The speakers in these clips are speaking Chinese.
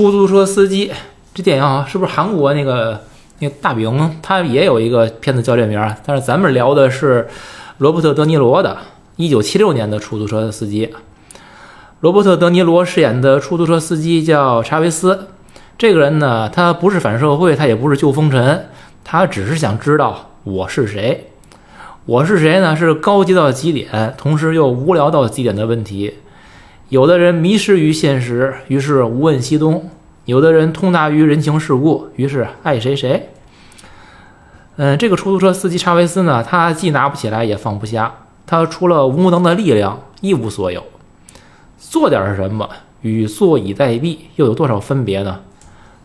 出租车司机这电影啊，是不是韩国那个那个大饼他也有一个片子叫这名儿？但是咱们聊的是罗伯特·德尼罗的1976年的出租车司机。罗伯特·德尼罗饰演的出租车司机叫查韦斯。这个人呢，他不是反社会，他也不是救风尘，他只是想知道我是谁。我是谁呢？是高级到极点，同时又无聊到极点的问题。有的人迷失于现实，于是无问西东；有的人通达于人情世故，于是爱谁谁。嗯，这个出租车司机查韦斯呢，他既拿不起来，也放不下。他除了无能的力量，一无所有。做点什么与坐以待毙又有多少分别呢？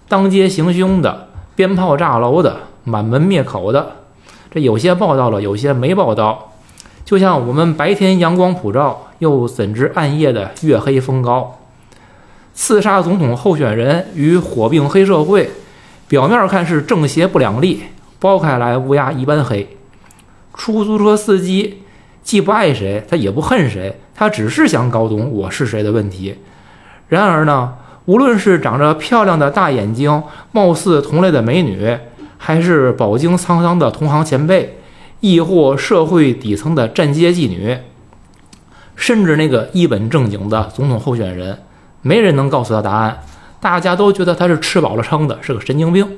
当街行凶的，鞭炮炸楼的，满门灭口的，这有些报道了，有些没报道。就像我们白天阳光普照，又怎知暗夜的月黑风高？刺杀总统候选人与火并黑社会，表面看是正邪不两立，剥开来乌鸦一般黑。出租车司机既不爱谁，他也不恨谁，他只是想搞懂我是谁的问题。然而呢，无论是长着漂亮的大眼睛、貌似同类的美女，还是饱经沧桑的同行前辈。亦或社会底层的站街妓女，甚至那个一本正经的总统候选人，没人能告诉他答案。大家都觉得他是吃饱了撑的，是个神经病。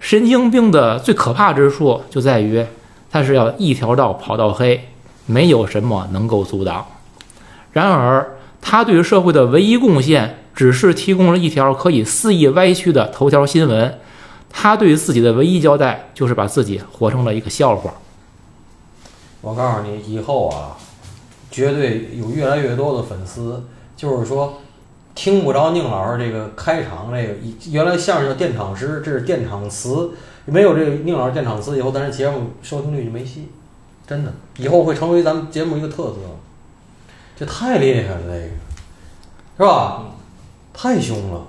神经病的最可怕之处就在于，他是要一条道跑到黑，没有什么能够阻挡。然而，他对于社会的唯一贡献，只是提供了一条可以肆意歪曲的头条新闻。他对自己的唯一交代，就是把自己活成了一个笑话。我告诉你，以后啊，绝对有越来越多的粉丝，就是说，听不着宁老师这个开场这个，原来相声叫电场诗，这是电场词，没有这个宁老师电场词，以后咱这节目收听率就没戏，真的，以后会成为咱们节目一个特色。这太厉害了，这个是吧？太凶了。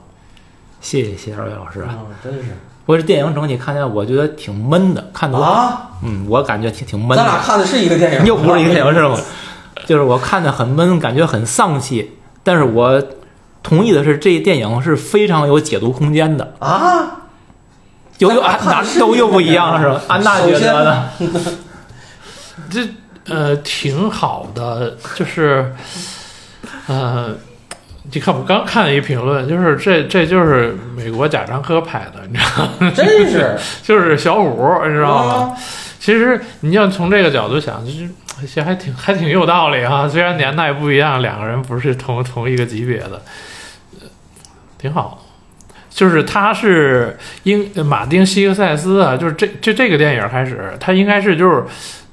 谢谢谢二位老师啊，真是。不过这电影整体看起来，我觉得挺闷的，看的啊，嗯，我感觉挺挺闷。咱俩看的是一个电影，又不是一个电影 是吗？就是我看的很闷，感觉很丧气。但是我同意的是，这电影是非常有解读空间的啊。有有安娜都又不一样了是吧？安娜觉得呢？这呃挺好的，就是呃。你看，我刚看了一评论，就是这这就是美国贾樟柯拍的，你知道吗？真是，就是小五，你知道吗？其实你要从这个角度想，就是其实还挺还挺有道理啊。虽然年代不一样，两个人不是同 同一个级别的，挺好。就是他是英马丁西克塞斯啊，就是这这这个电影开始，他应该是就是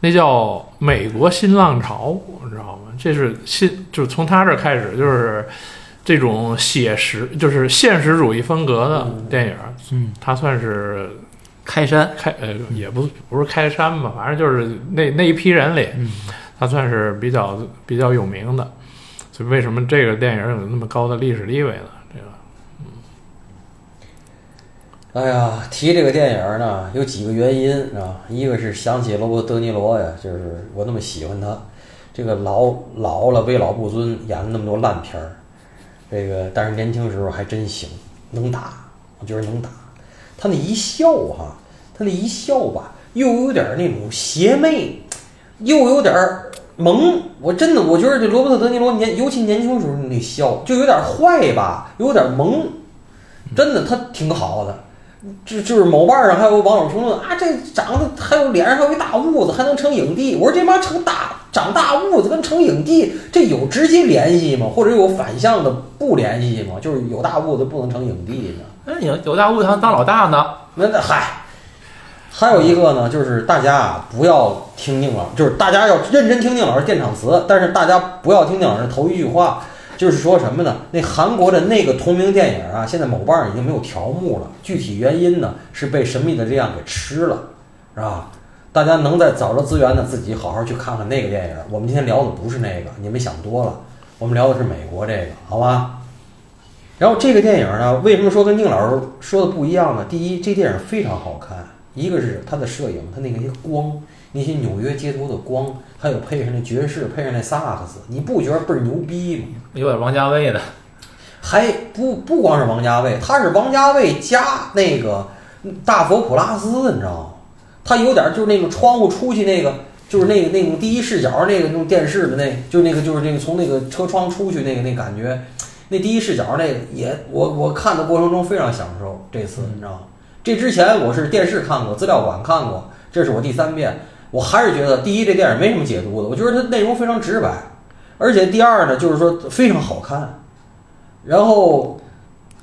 那叫美国新浪潮，你知道吗？这是新，就是从他这开始就是。这种写实就是现实主义风格的电影，嗯，他算是开山开呃，也不不是开山吧，反正就是那那一批人里，他算是比较比较有名的。所以为什么这个电影有那么高的历史地位呢？这个，嗯，哎呀，提这个电影呢，有几个原因啊，一个是想起罗伯特·德尼罗呀，就是我那么喜欢他，这个老老了为老不尊，演了那么多烂片儿。这个，但是年轻时候还真行，能打，我觉得能打。他那一笑哈，他那一笑吧，又有点那种邪魅，又有点萌。我真的，我觉得这罗伯特·德尼罗年，尤其年轻时候那笑，就有点坏吧，有点萌。真的，他挺好的。这就是某瓣上还有网友评论啊，这长得还有脸上还有一大痦子，还能成影帝。我说这妈成大长大痦子跟成影帝，这有直接联系吗？或者有反向的不联系吗？就是有大痦子不能成影帝呢？那有有大痦子还当老大呢？那那嗨，还有一个呢，就是大家啊不要听宁老，就是大家要认真听宁老师电场词，但是大家不要听宁老师头一句话。就是说什么呢？那韩国的那个同名电影啊，现在某瓣已经没有条目了。具体原因呢，是被神秘的力量给吃了，是吧？大家能在找着资源呢，自己好好去看看那个电影。我们今天聊的不是那个，你们想多了。我们聊的是美国这个，好吧？然后这个电影呢，为什么说跟宁老师说的不一样呢？第一，这电影非常好看，一个是它的摄影，它那个些光。那些纽约街头的光，还有配上那爵士，配上那萨克斯，你不觉得倍儿牛逼吗？有点王家卫的。还不不光是王家卫，他是王家卫加那个大佛普拉斯，你知道吗？他有点就是那种窗户出去那个，就是那个那种第一视角那个那种电视的那，就那个就是那个从那个车窗出去那个那感觉，那第一视角那个也我我看的过程中非常享受。这次你知道吗？这之前我是电视看过，资料馆看过，这是我第三遍。我还是觉得，第一，这电影没什么解读的，我觉得它内容非常直白，而且第二呢，就是说非常好看。然后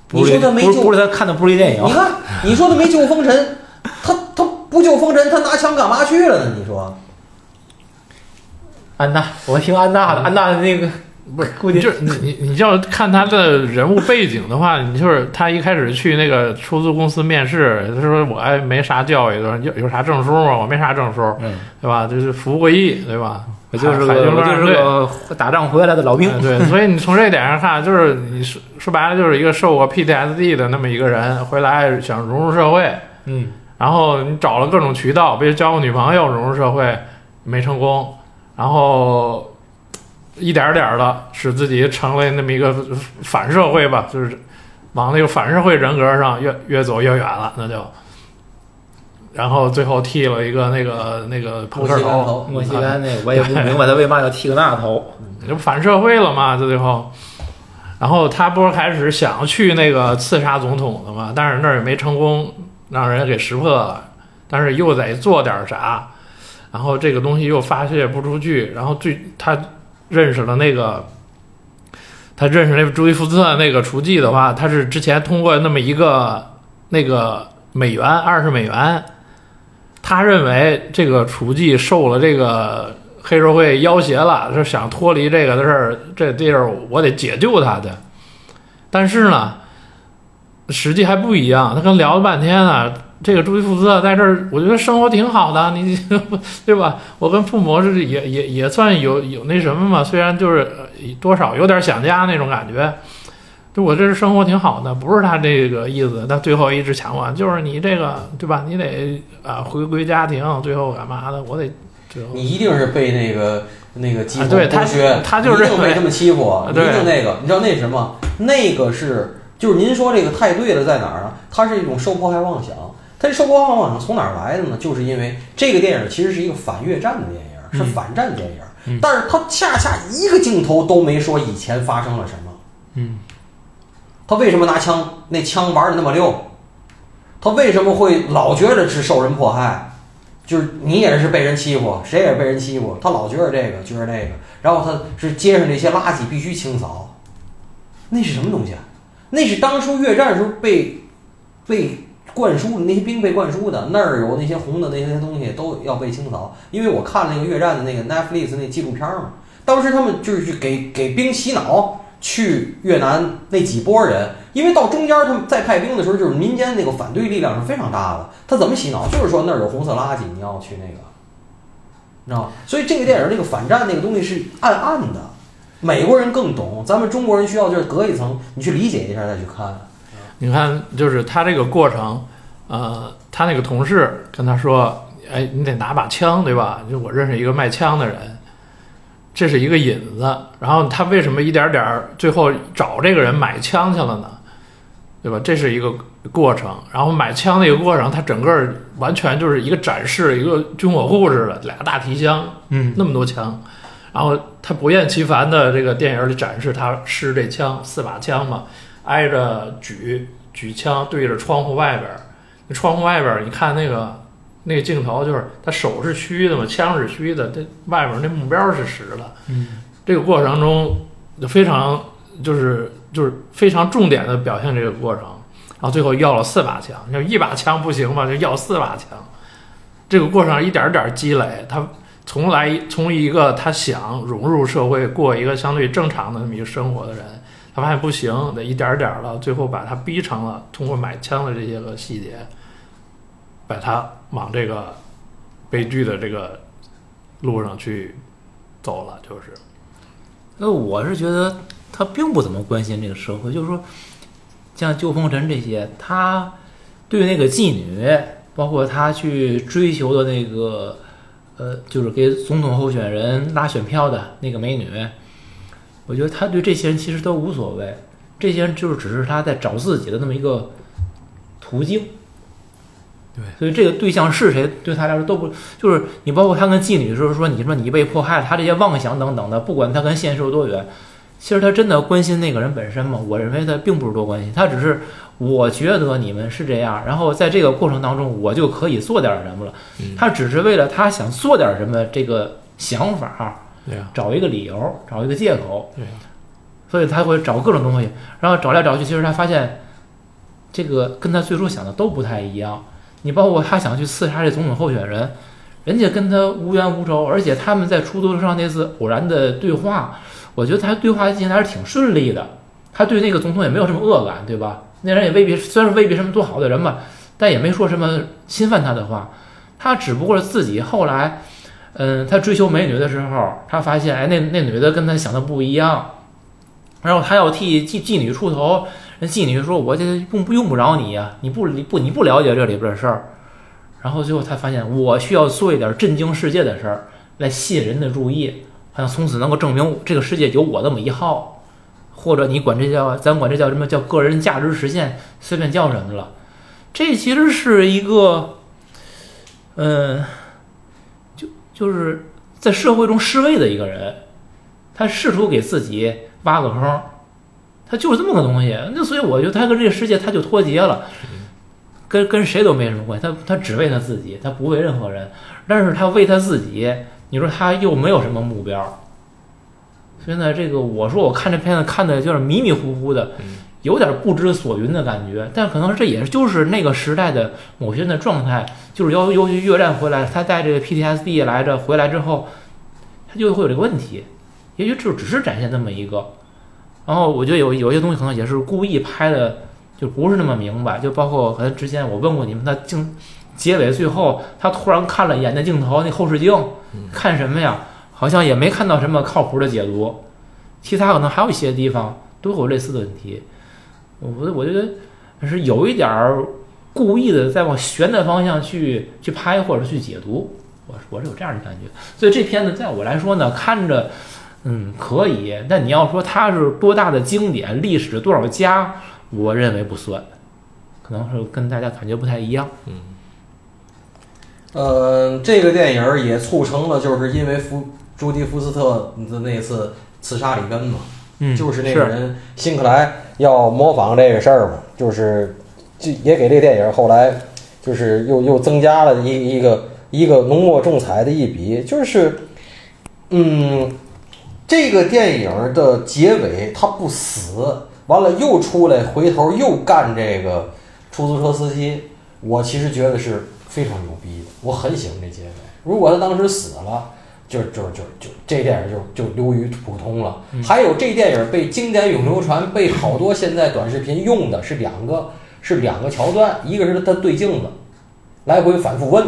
你说他没救，不是他看的不是一电影。你看，你说他没救风尘，他他不救风尘，他拿枪干嘛去了呢？你说？安娜，我听安娜的，安娜的那个。不是，估计就你你你要看他的人物背景的话，你就是他一开始去那个出租公司面试，他说我还没啥教育，有有啥证书吗？我没啥证书，嗯，对吧？就是服务过役，对吧？我就是个我就是个打仗回来的老兵，对。所以你从这点上看，就是你说说白了，就是一个受过 PTSD 的那么一个人，回来想融入社会，嗯，然后你找了各种渠道，比如交个女朋友融入社会没成功，然后。一点点的使自己成为那么一个反社会吧，就是往那个反社会人格上越越走越远了，那就，然后最后剃了一个那个那个朋克头，墨西哥那个我也不明白他为嘛要剃个那头，就反社会了嘛，最后，然后他不是开始想去那个刺杀总统的嘛，但是那儿也没成功，让人给识破了，但是又得做点啥，然后这个东西又发泄不出去，然后最他。认识了那个，他认识那个朱伊福斯那个厨妓的话，他是之前通过那么一个那个美元二十美元，他认为这个厨妓受了这个黑社会要挟了，是想脱离这个的事儿，这地儿我得解救他去。但是呢，实际还不一样，他跟聊了半天啊。这个朱一福斯在这儿，我觉得生活挺好的，你 对吧？我跟父母是也也也算有有那什么嘛，虽然就是多少有点想家那种感觉，就我这是生活挺好的，不是他这个意思。他最后一直强调，就是你这个对吧？你得啊回归家庭，最后干嘛的？我得最后你一定是被那个那个欺负他削，他就是被这么欺负，一定那个，你知道那什么？那个是就是您说这个太对了，在哪儿呢？它是一种受迫害妄想。他这受迫害妄想从哪儿来的呢？就是因为这个电影其实是一个反越战的电影，是反战电影，但是他恰恰一个镜头都没说以前发生了什么。嗯，他为什么拿枪？那枪玩的那么溜？他为什么会老觉得是受人迫害？就是你也是被人欺负，谁也是被人欺负，他老觉得这个，觉得那个，然后他是街上这些垃圾必须清扫。那是什么东西啊？那是当初越战时候被被。灌输那些兵被灌输的那儿有那些红的那些东西都要被清扫，因为我看那个越战的那个 Netflix 那纪录片嘛，当时他们就是去给给兵洗脑，去越南那几波人，因为到中间他们在派兵的时候，就是民间那个反对力量是非常大的。他怎么洗脑？就是说那儿有红色垃圾，你要去那个，你知道吗？所以这个电影那个反战那个东西是暗暗的，美国人更懂，咱们中国人需要就是隔一层，你去理解一下再去看。你看，就是他这个过程，呃，他那个同事跟他说：“哎，你得拿把枪，对吧？就我认识一个卖枪的人，这是一个引子。然后他为什么一点点儿最后找这个人买枪去了呢？对吧？这是一个过程。然后买枪那个过程，他整个完全就是一个展示，一个军火库似的，俩大提箱，嗯，那么多枪。然后他不厌其烦的这个电影里展示他试这枪，四把枪嘛。”挨着举举枪对着窗户外边儿，那窗户外边儿，你看那个那个镜头，就是他手是虚的嘛，枪是虚的，这外边那目标是实的。嗯，这个过程中就非常就是就是非常重点的表现这个过程，然后最后要了四把枪，要一把枪不行嘛，就要四把枪。这个过程一点点积累，他从来从一个他想融入社会，过一个相对正常的那么一个生活的人。他发现不行，得一点点的，最后把他逼成了通过买枪的这些个细节，把他往这个悲剧的这个路上去走了。就是，那我是觉得他并不怎么关心这个社会，就是说，像救风尘这些，他对那个妓女，包括他去追求的那个，呃，就是给总统候选人拉选票的那个美女。我觉得他对这些人其实都无所谓，这些人就是只是他在找自己的那么一个途径。对，所以这个对象是谁，对他来说都不就是你，包括他跟妓女时候说，你说你被迫害了，他这些妄想等等的，不管他跟现实有多远，其实他真的关心那个人本身吗？我认为他并不是多关心，他只是我觉得你们是这样，然后在这个过程当中，我就可以做点什么了。嗯他只是为了他想做点什么这个想法，找一个理由，找一个借口，对呀，所以他会找各种东西，然后找来找去，其实他发现这个跟他最初想的都不太一样。你包括他想去刺杀这总统候选人，人家跟他无冤无仇，而且他们在出租车上那次偶然的对话，我觉得他对话进行还是挺顺利的。他对那个总统也没有什么恶感，对吧？那人也未必，虽然未必什么多好的人吧，但也没说什么侵犯他的话。他只不过是自己后来，嗯，他追求美女的时候，他发现，哎，那那女的跟他想的不一样，然后他要替妓妓女出头，人妓女说：“我这用不用不着你呀、你不你不你不了解这里边的事儿。”然后最后他发现，我需要做一点震惊世界的事儿来吸引人的注意，好像从此能够证明这个世界有我这么一号，或者你管这叫咱管这叫什么叫个人价值实现，随便叫什么了。这其实是一个，嗯，就是在社会中示威的一个人，他试图给自己挖个坑，他就是这么个东西。那所以我觉得他跟这个世界他就脱节了，跟跟谁都没什么关系。他他只为他自己，他不为任何人。但是他为他自己，你说他又没有什么目标。所以呢，这个我说我看这片子看的有点迷迷糊糊的，有点不知所云的感觉。但可能这也就是那个时代的某些人的状态，就是由由于越战回来，他带这个 PTSD 来着，回来之后，他就会有这个问题。也许就只是展现这么一个。然后我觉得有有些东西可能也是故意拍的，就不是那么明白。就包括可能之前我问过你们，他镜结尾最后他突然看了一眼那镜头，那后视镜，看什么呀？好像也没看到什么靠谱的解读。其他可能还有一些地方都有类似的问题。我我觉得是有一点儿故意的在往悬的方向去去拍或者去解读。我我是有这样的感觉。所以这片子在我来说呢，看着。嗯，可以，但你要说它是多大的经典，历史多少家，我认为不算，可能是跟大家感觉不太一样。嗯呃，这个电影儿也促成了，就是因为福朱迪福斯特的那次刺杀里根嘛，嗯，就是那个人辛克莱要模仿这个事儿嘛，就是就也给这电影后来就是又又增加了一一个一个浓墨重彩的一笔，就是嗯，这个电影的结尾他不死，完了又出来回头又干这个出租车司机，我其实觉得是非常牛逼的，我很喜欢这结尾。如果他当时死了。就就就就这电影就就流于普通了。还有这电影被经典永流传，被好多现在短视频用的是两个是两个桥段，一个是他对镜子，来回反复问，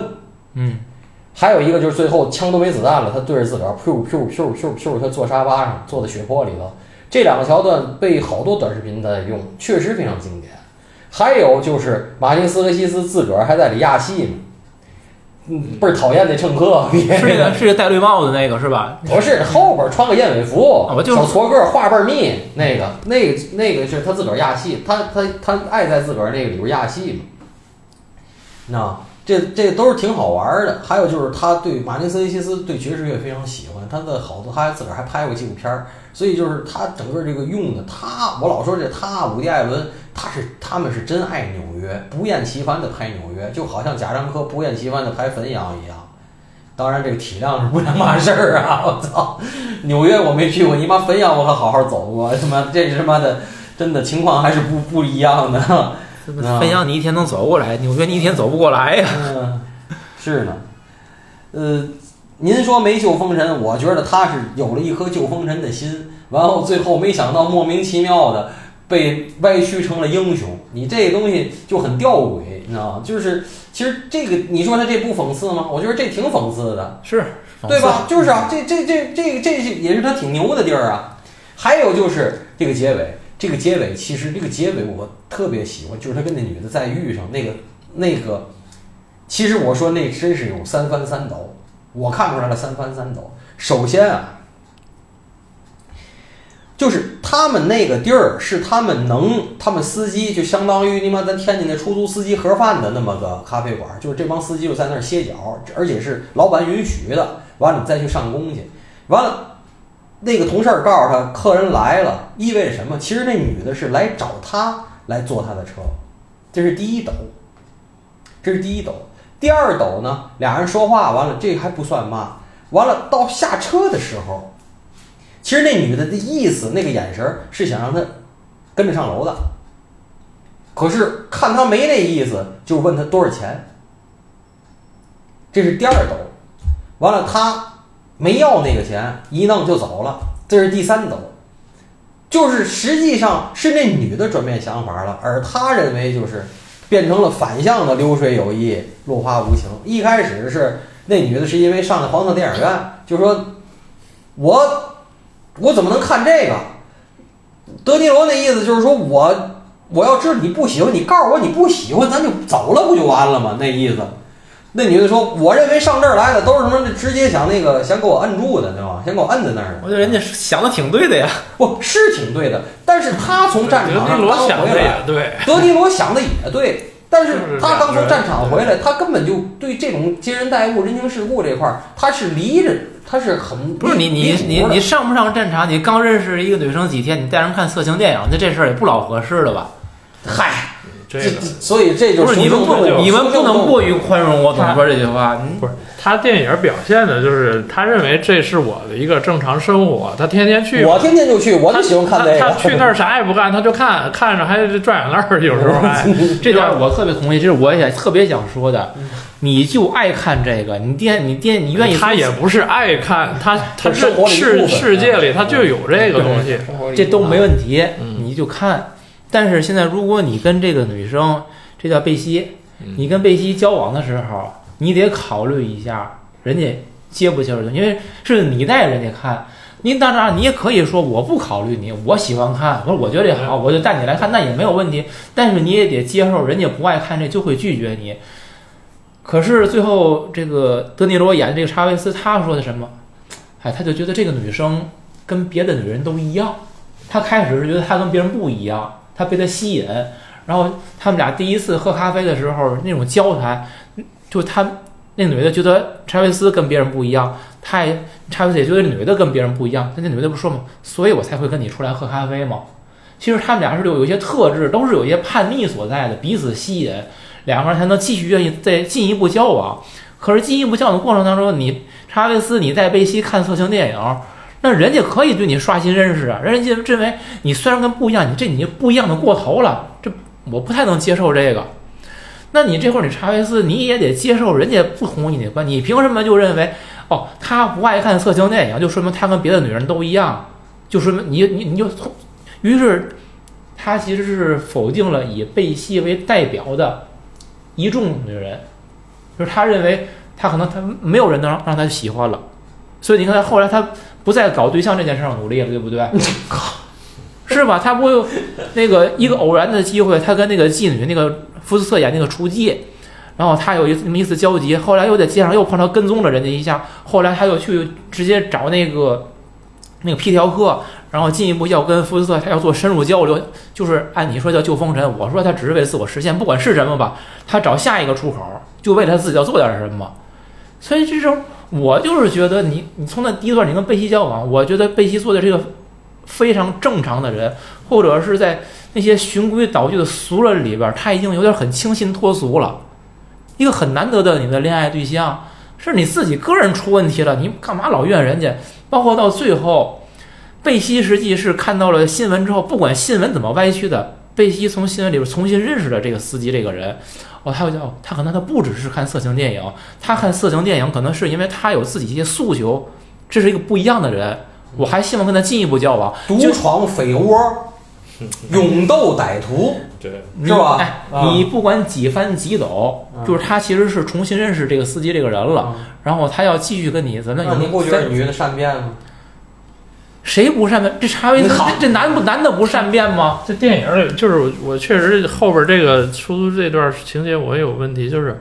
嗯，还有一个就是最后枪都没子弹了，他对着自个儿噗噗噗噗噗，他坐沙发上，坐在血泊里头。这两个桥段被好多短视频在用，确实非常经典。还有就是马丁斯科西斯自个儿还在里压戏呢。嗯，倍儿讨厌那乘客，是那个 是戴绿帽子那个是吧？不是后边穿个燕尾服，我就是小矬个儿，画倍儿密，那个那个那个是他自个儿压戏，他他他爱在自个儿那个里边压戏嘛。那这这都是挺好玩的。还有就是他对马丁斯科西斯对爵士乐非常喜欢，他的好多他还自个儿还拍过纪录片儿，所以就是他整个这个用的他，我老说这他伍迪艾伦，他是他们是真爱纽约，不厌其烦的拍纽约，就好像贾樟柯不厌其烦的拍汾阳一样。当然，这个体量是不两码事儿啊！我操，纽约我没去过，你妈汾阳我可好好走过，他妈这他妈的真的情况还是不不一样的。汾阳你一天能走过来，纽约你一天走不过来呀。嗯，是呢。呃，您说没救风尘，我觉得他是有了一颗救风尘的心，完后最后没想到莫名其妙的被歪曲成了英雄。你这东西就很吊诡，你知道吗？就是其实这个，你说他这不讽刺吗？我觉得这挺讽刺的。是，对吧？就是啊，这这这这个这是也是他挺牛的地儿啊。还有就是这个结尾，这个结尾其实这个结尾我特别喜欢，就是他跟那女的再遇上那个那个，其实我说那真是有三翻三抖，我看出来了三翻三抖。首先啊，就是他们那个地儿是他们能，他们司机就相当于你妈咱天津那出租司机盒饭的那么个咖啡馆，就是这帮司机就在那儿歇脚，而且是老板允许的。完了你再去上工去，完了那个同事告诉他客人来了，意味着什么？其实那女的是来找他来坐他的车，这是第一斗，这是第一斗。第二斗呢，俩人说话完了，这还不算嘛。完了到下车的时候。其实那女的的意思，那个眼神是想让他跟着上楼的，可是看他没那意思，就问他多少钱。这是第二斗，完了他没要那个钱，一弄就走了。这是第三斗，就是实际上是那女的转变想法了，而他认为就是变成了反向的流水有意，落花无情。一开始是那女的是因为上了黄色电影院，就说我。我怎么能看这个？德尼罗那意思就是说，我我要知道你不喜欢，你告诉我你不喜欢，咱就走了，不就完了吗？那意思。那女的说：“我认为上这儿来的都是什么？直接想那个想给我摁住的，对吧？想给我摁在那儿。”我觉得人家想的挺对的呀，不是挺对的。但是他从战场上刚回来，对，德尼罗想的也对。但是他刚从战场回来，他根本就对这种接人待物、人情世故这块儿，他是离着。他是很不是你你你你上不上战场？你刚认识一个女生几天，你带人看色情电影，那这事儿也不老合适了吧？嗨，这所以这就是你们不你们不能过于宽容。我怎么说这句话？不是他电影表现的就是他认为这是我的一个正常生活，他天天去，我天天就去，我就喜欢看这个。他去那儿啥也不干，他就看看着还转眼泪儿，有时候还 这点我特别同意，这是我也特别想说的。你就爱看这个，你爹你爹你愿意？他也不是爱看，他他是世世界里他就有这个东西，这都没问题，你就看。但是现在如果你跟这个女生，这叫贝西，你跟贝西交往的时候，你得考虑一下人家接不接受，因为是你带人家看，您当然你也可以说我不考虑你，我喜欢看，我说我觉得这好，我就带你来看，那也没有问题。但是你也得接受人家不爱看这就会拒绝你。可是最后，这个德尼罗演的这个查韦斯，他说的什么？哎，他就觉得这个女生跟别的女人都一样。他开始是觉得他跟别人不一样，他被她吸引。然后他们俩第一次喝咖啡的时候，那种交谈，就他那女的觉得查韦斯跟别人不一样，他也查韦斯也觉得女的跟别人不一样。那那女的不说吗？所以我才会跟你出来喝咖啡吗？其实他们俩是有有一些特质，都是有一些叛逆所在的，彼此吸引。两个人才能继续愿意再进一步交往，可是进一步交往的过程当中，你查韦斯你在贝西看色情电影，那人家可以对你刷新认识啊，人家认为你虽然跟不一样，你这你不一样的过头了，这我不太能接受这个。那你这会儿你查韦斯你也得接受人家不同意你的观点，你凭什么就认为哦他不爱看色情电影，就说明他跟别的女人都一样，就说明你你你就从，于是他其实是否定了以贝西为代表的。一众女人，就是他认为他可能他没有人能让他喜欢了，所以你看他后来他不再搞对象这件事上努力了，对不对？是吧？他不那个一个偶然的机会，他跟那个妓女那个福斯特演那个雏妓，然后他有一那么一次交集，后来又在街上又碰到跟踪了人家一下，后来他又去直接找那个那个皮条客。然后进一步要跟福斯特他要做深入交流，就是按你说叫救风尘，我说他只是为自我实现，不管是什么吧，他找下一个出口，就为了他自己要做点什么。所以这种我就是觉得你你从那第一段你跟贝西交往，我觉得贝西做的这个非常正常的人，或者是在那些循规蹈矩的俗人里边，他已经有点很清新脱俗了。一个很难得的你的恋爱对象，是你自己个人出问题了，你干嘛老怨人家？包括到最后。贝西实际是看到了新闻之后，不管新闻怎么歪曲的，贝西从新闻里边重新认识了这个司机这个人。哦，他叫他可能他不只是看色情电影，他看色情电影可能是因为他有自己一些诉求，这是一个不一样的人。我还希望跟他进一步交往。独闯匪窝，勇斗歹徒，对，是吧？哎，你不管几番几斗，就是他其实是重新认识这个司机这个人了。然后他要继续跟你怎么？你不觉得女的善变吗？谁不善变？这查韦斯，这男不男的不善变吗？这电影里就是我确实后边这个出租这段情节我也有问题，就是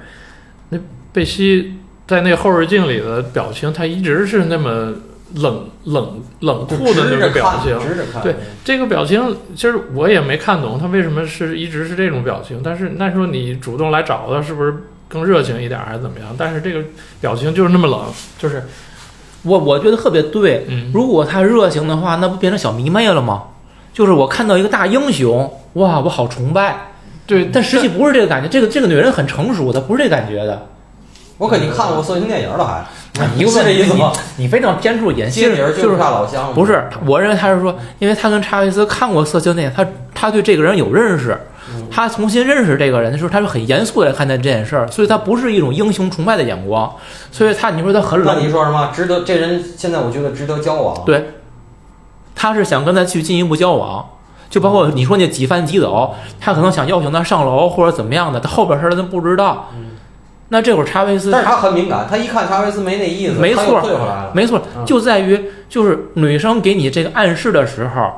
那贝西在那后视镜里的表情，他一直是那么冷冷冷酷的那直着看，个表情。直着看，对这个表情，其实我也没看懂他为什么是一直是这种表情。但是那时候你主动来找他，是不是更热情一点，还是怎么样？但是这个表情就是那么冷，就是我我觉得特别对。嗯，如果他热情的话，那不变成小迷妹了吗？就是我看到一个大英雄，哇，我好崇拜。对，但实际不是这个感觉，这个这个女人很成熟，她不是这感觉的。我肯定看过色情电影了还？你是这意思吗？你非常偏注演戏，就是差老乡，不是？我认为他是说，因为他跟查韦斯看过色情电影，他他对这个人有认识，他重新认识这个人的时候，他是很严肃地来看待这件事儿，所以他不是一种英雄崇拜的眼光，所以他你说他很冷那，你说什么？值得这人现在我觉得值得交往。对，他是想跟他去进一步交往，就包括你说那几番几走，他可能想邀请他上楼或者怎么样的，他后边事儿他都不知道。那这会儿查韦斯但是他很敏感，他一看查韦斯没那意思，没错退回来了。没错嗯，就在于就是女生给你这个暗示的时候，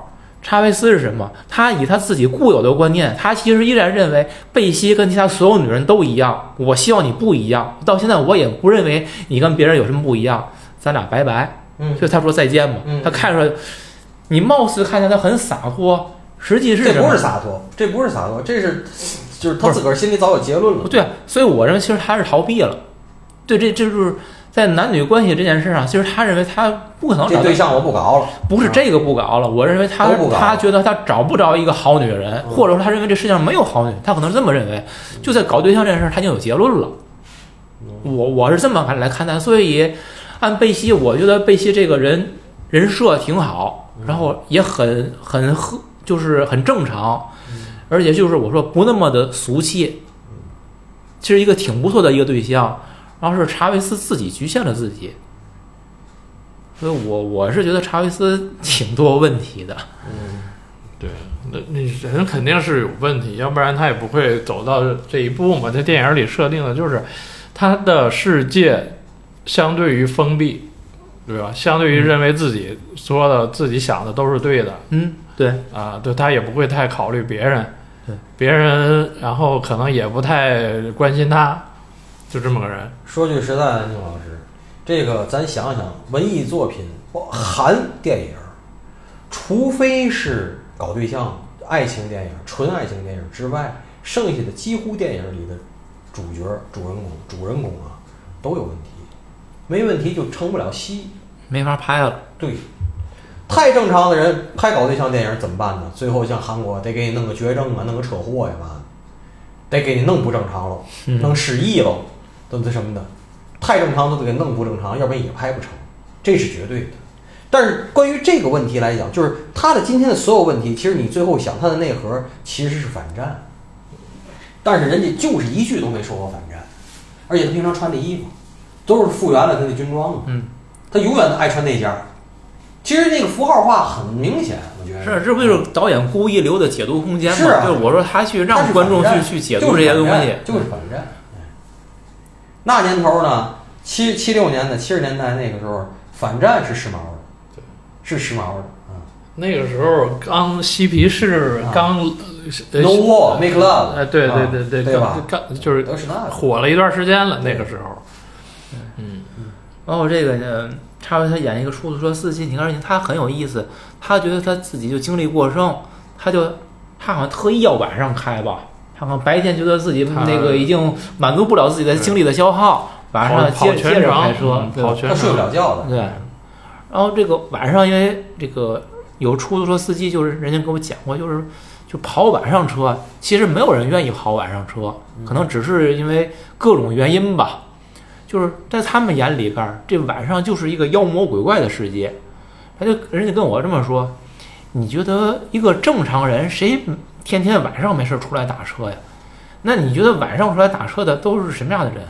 查韦斯是什么？他以他自己固有的观念，他其实依然认为贝西跟其他所有女人都一样。我希望你不一样，到现在我也不认为你跟别人有什么不一样，咱俩拜拜。嗯，就他说再见嘛嗯，他看出来，你貌似看见他很洒脱，实际是这不是洒脱，这不是洒脱，这是就是他自个儿心里早有结论了。对，所以我认为其实他是逃避了。对，这这就是在男女关系这件事上，其实他认为他不可能找这对象我不搞了，不是这个不搞了，我认为他他觉得他找不着一个好女人，嗯或者说他认为这世界上没有好女人，他可能是这么认为。就在搞对象这件事，他已经有结论了。嗯我我是这么看来看待，所以按贝西，我觉得贝西这个人人设挺好，嗯然后也很很和，就是很正常，而且就是我说不那么的俗气，其实一个挺不错的一个对象。然后是查韦斯自己局限了自己，所以我我是觉得查韦斯挺多问题的。嗯，对，那你人肯定是有问题，要不然他也不会走到这一步嘛。这电影里设定的就是他的世界相对于封闭，对吧？相对于认为自己说的、自己想的都是对的嗯，对，啊，对他也不会太考虑别人，对别人，然后可能也不太关心他，就这么个人。说句实在的，宁老师，这个咱想想，文艺作品含电影，除非是搞对象、爱情电影、纯爱情电影之外，剩下的几乎电影里的主角、主人公、主人公啊都有问题，没问题就成不了戏。没法拍了。对，太正常的人拍搞对象电影怎么办呢？最后像韩国得给你弄个绝症啊，弄个车祸呀嘛，得给你弄不正常喽，嗯弄失忆喽，都是什么的，太正常都得给弄不正常，要不然也拍不成，这是绝对的。但是关于这个问题来讲，就是他的今天的所有问题，其实你最后想他的内核其实是反战，但是人家就是一句都没说过反战，而且他平常穿的衣服都是复原了他的军装嘛，嗯，他永远都爱穿那件儿。其实那个符号化很明显，我觉得是，这不就是导演故意留的解读空间吗？是啊就我说他去让观众去去解读这些东西，就是反战。哎那年头呢，七七六年的七十年代那个时候，反战是时髦的，是时髦的啊。那个时候刚嬉皮士啊刚、呃 No war, make love 哎，对对啊对对，对吧刚刚就是。火了一段时间了，那个时候。嗯，包括这个呢，查韦斯演一个出租车司机，你看他很有意思，他觉得他自己就精力过剩，他就他好像特意要晚上开吧，他可能白天觉得自己他那个已经满足不了自己的精力的消耗，晚上接跑全接着开程，车他睡不。了觉的。对，然后这个晚上因为这个有出租车司机，就是人家跟我讲过，就是就跑晚上车，其实没有人愿意跑晚上车，可能只是因为各种原因吧。就是在他们眼里边儿，这晚上就是一个妖魔鬼怪的世界。他就人家跟我这么说，你觉得一个正常人谁天天晚上没事出来打车呀？那你觉得晚上出来打车的都是什么样的人？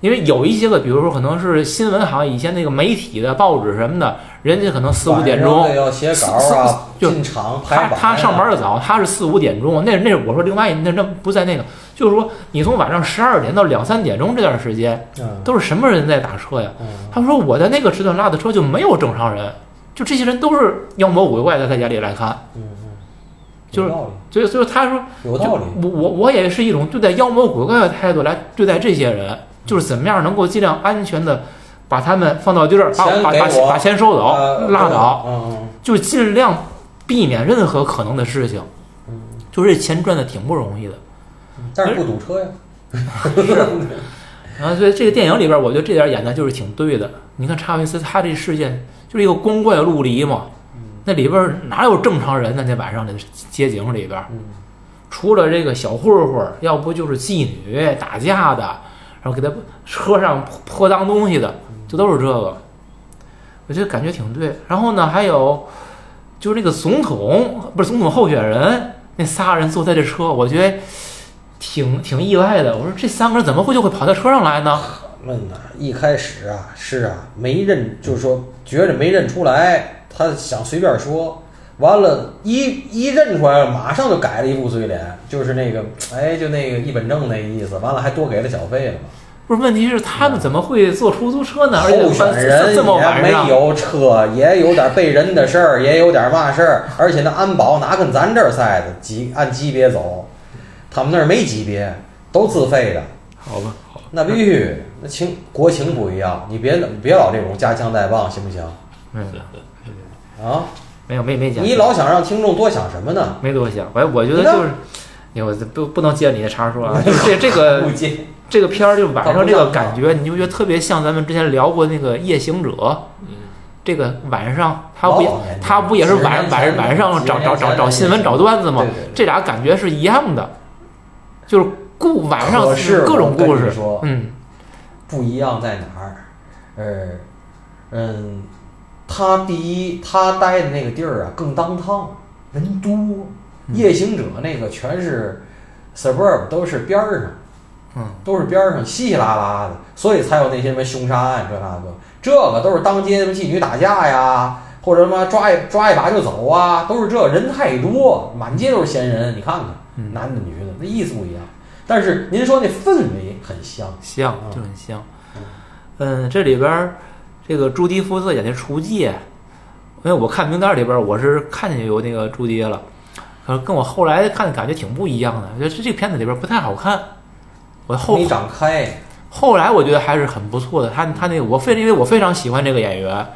因为有一些个，比如说可能是新闻行业以前那个媒体的报纸什么的，人家可能四五点钟，要写稿啊，就。他他上班的早，他是四五点钟，那那是我说另外那那不在那个，就是说你从晚上十二点到两三点钟这段时间，嗯，都是什么人在打车呀？嗯他说我在那个时段拉的车就没有正常人，就这些人都是妖魔鬼怪，在他眼里来看，就是所以所以他说，就有道理。我我我也是一种对待妖魔鬼怪的态度来对待这些人，就是怎么样能够尽量安全的把他们放到地儿，把把把钱收走，呃拉倒，就尽量避免任何可能的事情。嗯，就这钱赚的挺不容易的。但是不堵车呀。然 后所以这个电影里边，我觉得这点演的就是挺对的。你看查韦斯他这事件就是一个光怪陆离嘛，那里边哪有正常人呢？那晚上的街景里边，嗯除了这个小混混，要不就是妓女打架的，然后给他车上泼脏东西的，就都是这个。我觉得感觉挺对。然后呢，还有就是那个总统不是总统候选人，那仨人坐在这车，我觉得挺挺意外的。我说这三个人怎么会就会跑到车上来呢？问呐，一开始啊是啊没认，就是说觉着没认出来，他想随便说，完了，一一认出来了，马上就改了一副嘴脸，就是那个哎，就那个一本正那意思，完了还多给了小费了嘛。不是，问题是他们怎么会坐出租车呢？而且候选人也没，有车，也有点被人的事儿，也有点嘛事儿，而且那安保哪跟咱这儿似的，级按级别走，他们那儿没级别，都自费的。好吧，好吧，那必须，那情国情不一样，你别你别老这种夹枪带棒，行不行？嗯，啊，没有没没讲，你老想让听众多想什么呢？没多想，我我觉得就是，哎我不不能接你的茬说啊，就是这这个这个片儿就晚上这个感觉，你就觉得特别像咱们之前聊过那个《夜行者》，这个晚上他不也他不也是晚晚晚上找找找找新闻找段子吗？这俩感觉是一样的，就是故晚上是各种故事，嗯。不一样在哪儿？呃，嗯，他第一，他待的那个地儿啊更当趟，人多。夜行者那个全是 suburb，都是边儿上，嗯，都是边儿上稀稀拉拉的，所以才有那些什么凶杀案这那个，这个都是当街什么妓女打架呀，或者什么抓一抓一把就走啊，都是这人太多，满街都是闲人，你看看，嗯男的女的，那意思不一样。但是您说那氛围很像，像嗯就很像。嗯，这里边儿这个朱迪福斯演的厨妓，因为我看名单里边我是看见有那个朱迪了，可是跟我后来看的感觉挺不一样的。我觉得这个片子里边不太好看。我后没长开。后来我觉得还是很不错的。他他那个我非因为我非常喜欢这个演员，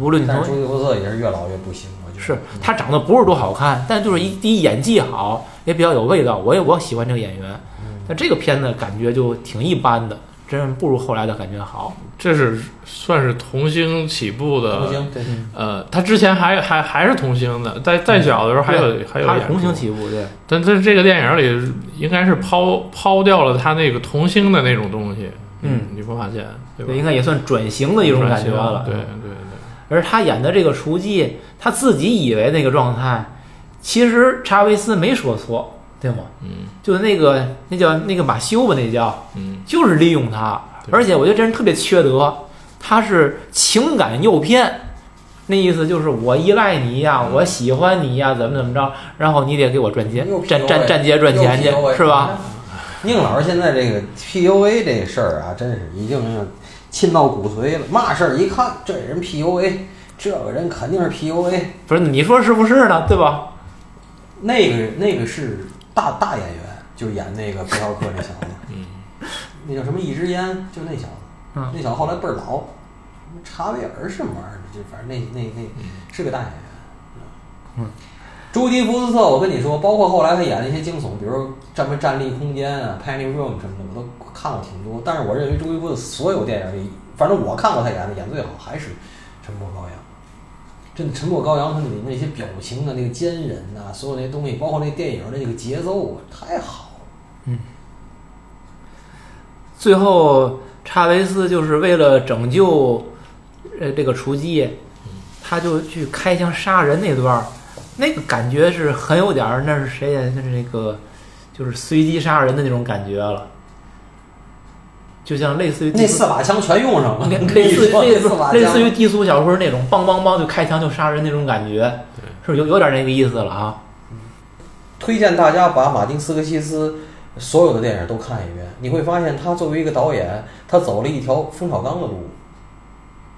无论你从但朱迪福斯也是越老越不行，我觉得是他长得不是多好看，但就是一第一演技好，也比较有味道。我也我喜欢这个演员，但这个片子感觉就挺一般的，真不如后来的感觉好。这是算是童星起步的，童星，对，呃，他之前还还还是童星的，在再小的时候还有还有演他童星起步，对，但在这个电影里，应该是抛抛掉了他那个童星的那种东西，嗯，你不发现对应该也算转型的一种感觉了。对对对，而他演的这个厨妓，他自己以为那个状态，其实查韦斯没说错，对吗？嗯就是那个那叫那个马修吧，那叫嗯，就是利用他，而且我觉得这人特别缺德，他是情感诱骗。那意思就是我依赖你呀，我喜欢你呀，怎么怎么着，然后你得给我赚钱又，站站站街赚钱去是吧？宁老师现在这个 PUA 这事儿啊，真是已经沁到骨髓了。嘛事儿一看，这人 PUA，这个人肯定是 PUA。不是你说是不是呢？对吧？那个那个是大大演员，就演那个皮条客那小子，嗯，那叫什么一支烟，就那小子，嗯那小子后来倍儿老，查韦尔什么玩意儿，就反正那那那是个大演员。嗯，朱迪福斯特，我跟你说，包括后来他演的一些惊悚，比如《什么站立空间》啊，《Penny Room》什么的，我都看过挺多。但是我认为朱迪福斯特所有电影里，反正我看过他演的，演最好还是《沉默羔羊》。真的，《沉默羔羊》它里面那些表情啊，那个坚韧啊，所有那些东西，包括那电影的那个节奏啊，太好了。嗯最后，查韦斯就是为了拯救呃这个雏鸡，他就去开枪杀人那段儿，那个感觉是很有点儿，那是谁呀？那是那个就是随机杀人的那种感觉了，就像类似于那四把枪全用上了，类跟类似于 类似类似于低俗小说那种梆梆梆就开枪就杀人那种感觉，是有有点那个意思了啊。推荐大家把马丁斯科西斯所有的电影都看一遍，你会发现他作为一个导演，他走了一条冯小刚的路，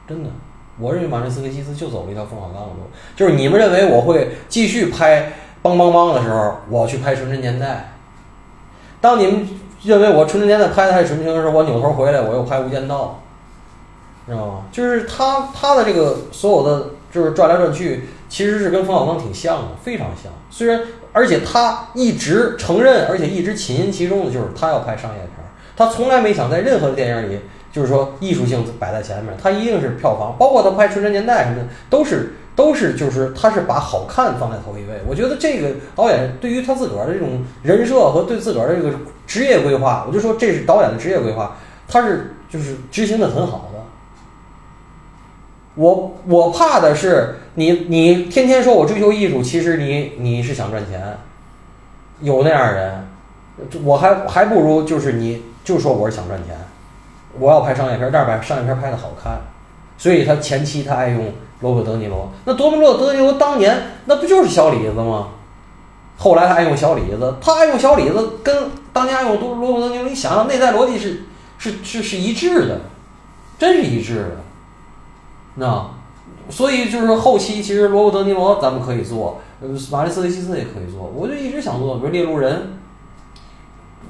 真的。我认为马丁斯科西斯就走了一条冯小刚的路，就是你们认为我会继续拍梆梆梆的时候，我要去拍纯真年代；当你们认为我纯真年代拍的太纯情的时候，我扭头回来我又拍无间道。知道吗？就是他他的这个所有的就是转来转去，其实是跟冯小刚挺像的，非常像。虽然而且他一直承认，而且一直起因其中的就是他要拍商业片，他从来没想在任何的电影里，就是说艺术性摆在前面，他一定是票房，包括他拍《纯真年代》什么的，都是都是就是他是把好看放在头一位。我觉得这个导演对于他自个儿的这种人设和对自个儿的这个职业规划，我就说这是导演的职业规划，他是就是执行的很好的。我我怕的是你你天天说我追求艺术，其实你你是想赚钱，有那样的人，我还还不如就是你就说我是想赚钱，我要拍商业片，但是把商业片拍的好看，所以他前期他爱用罗伯特·德尼罗，那多米诺·德尼罗当年那不就是小李子吗？后来他爱用小李子，他爱用小李子跟当年爱用多罗伯特·德尼罗，你想想内在逻辑是是是是一致的，真是一致的。那，所以就是后期其实罗伯特·德尼罗咱们可以做，呃，马利斯·维西斯也可以做，我就一直想做，比如《猎鹿人》，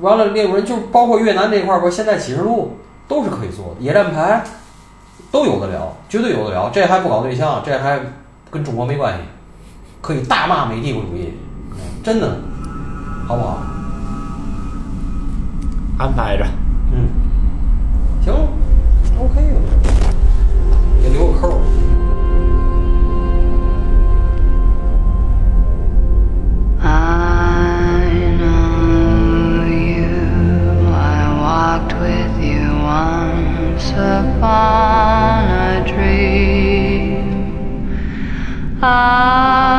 完了《猎鹿人》就包括越南这块儿，不《现代启示录》都是可以做的，《野战牌》都有的聊，绝对有的聊，这还不搞对象，这还跟中国没关系，可以大骂美帝国主义，真的，好不好？安排着。嗯，行，OK 了。给留个扣。I know you. I walked with you once upon Ah.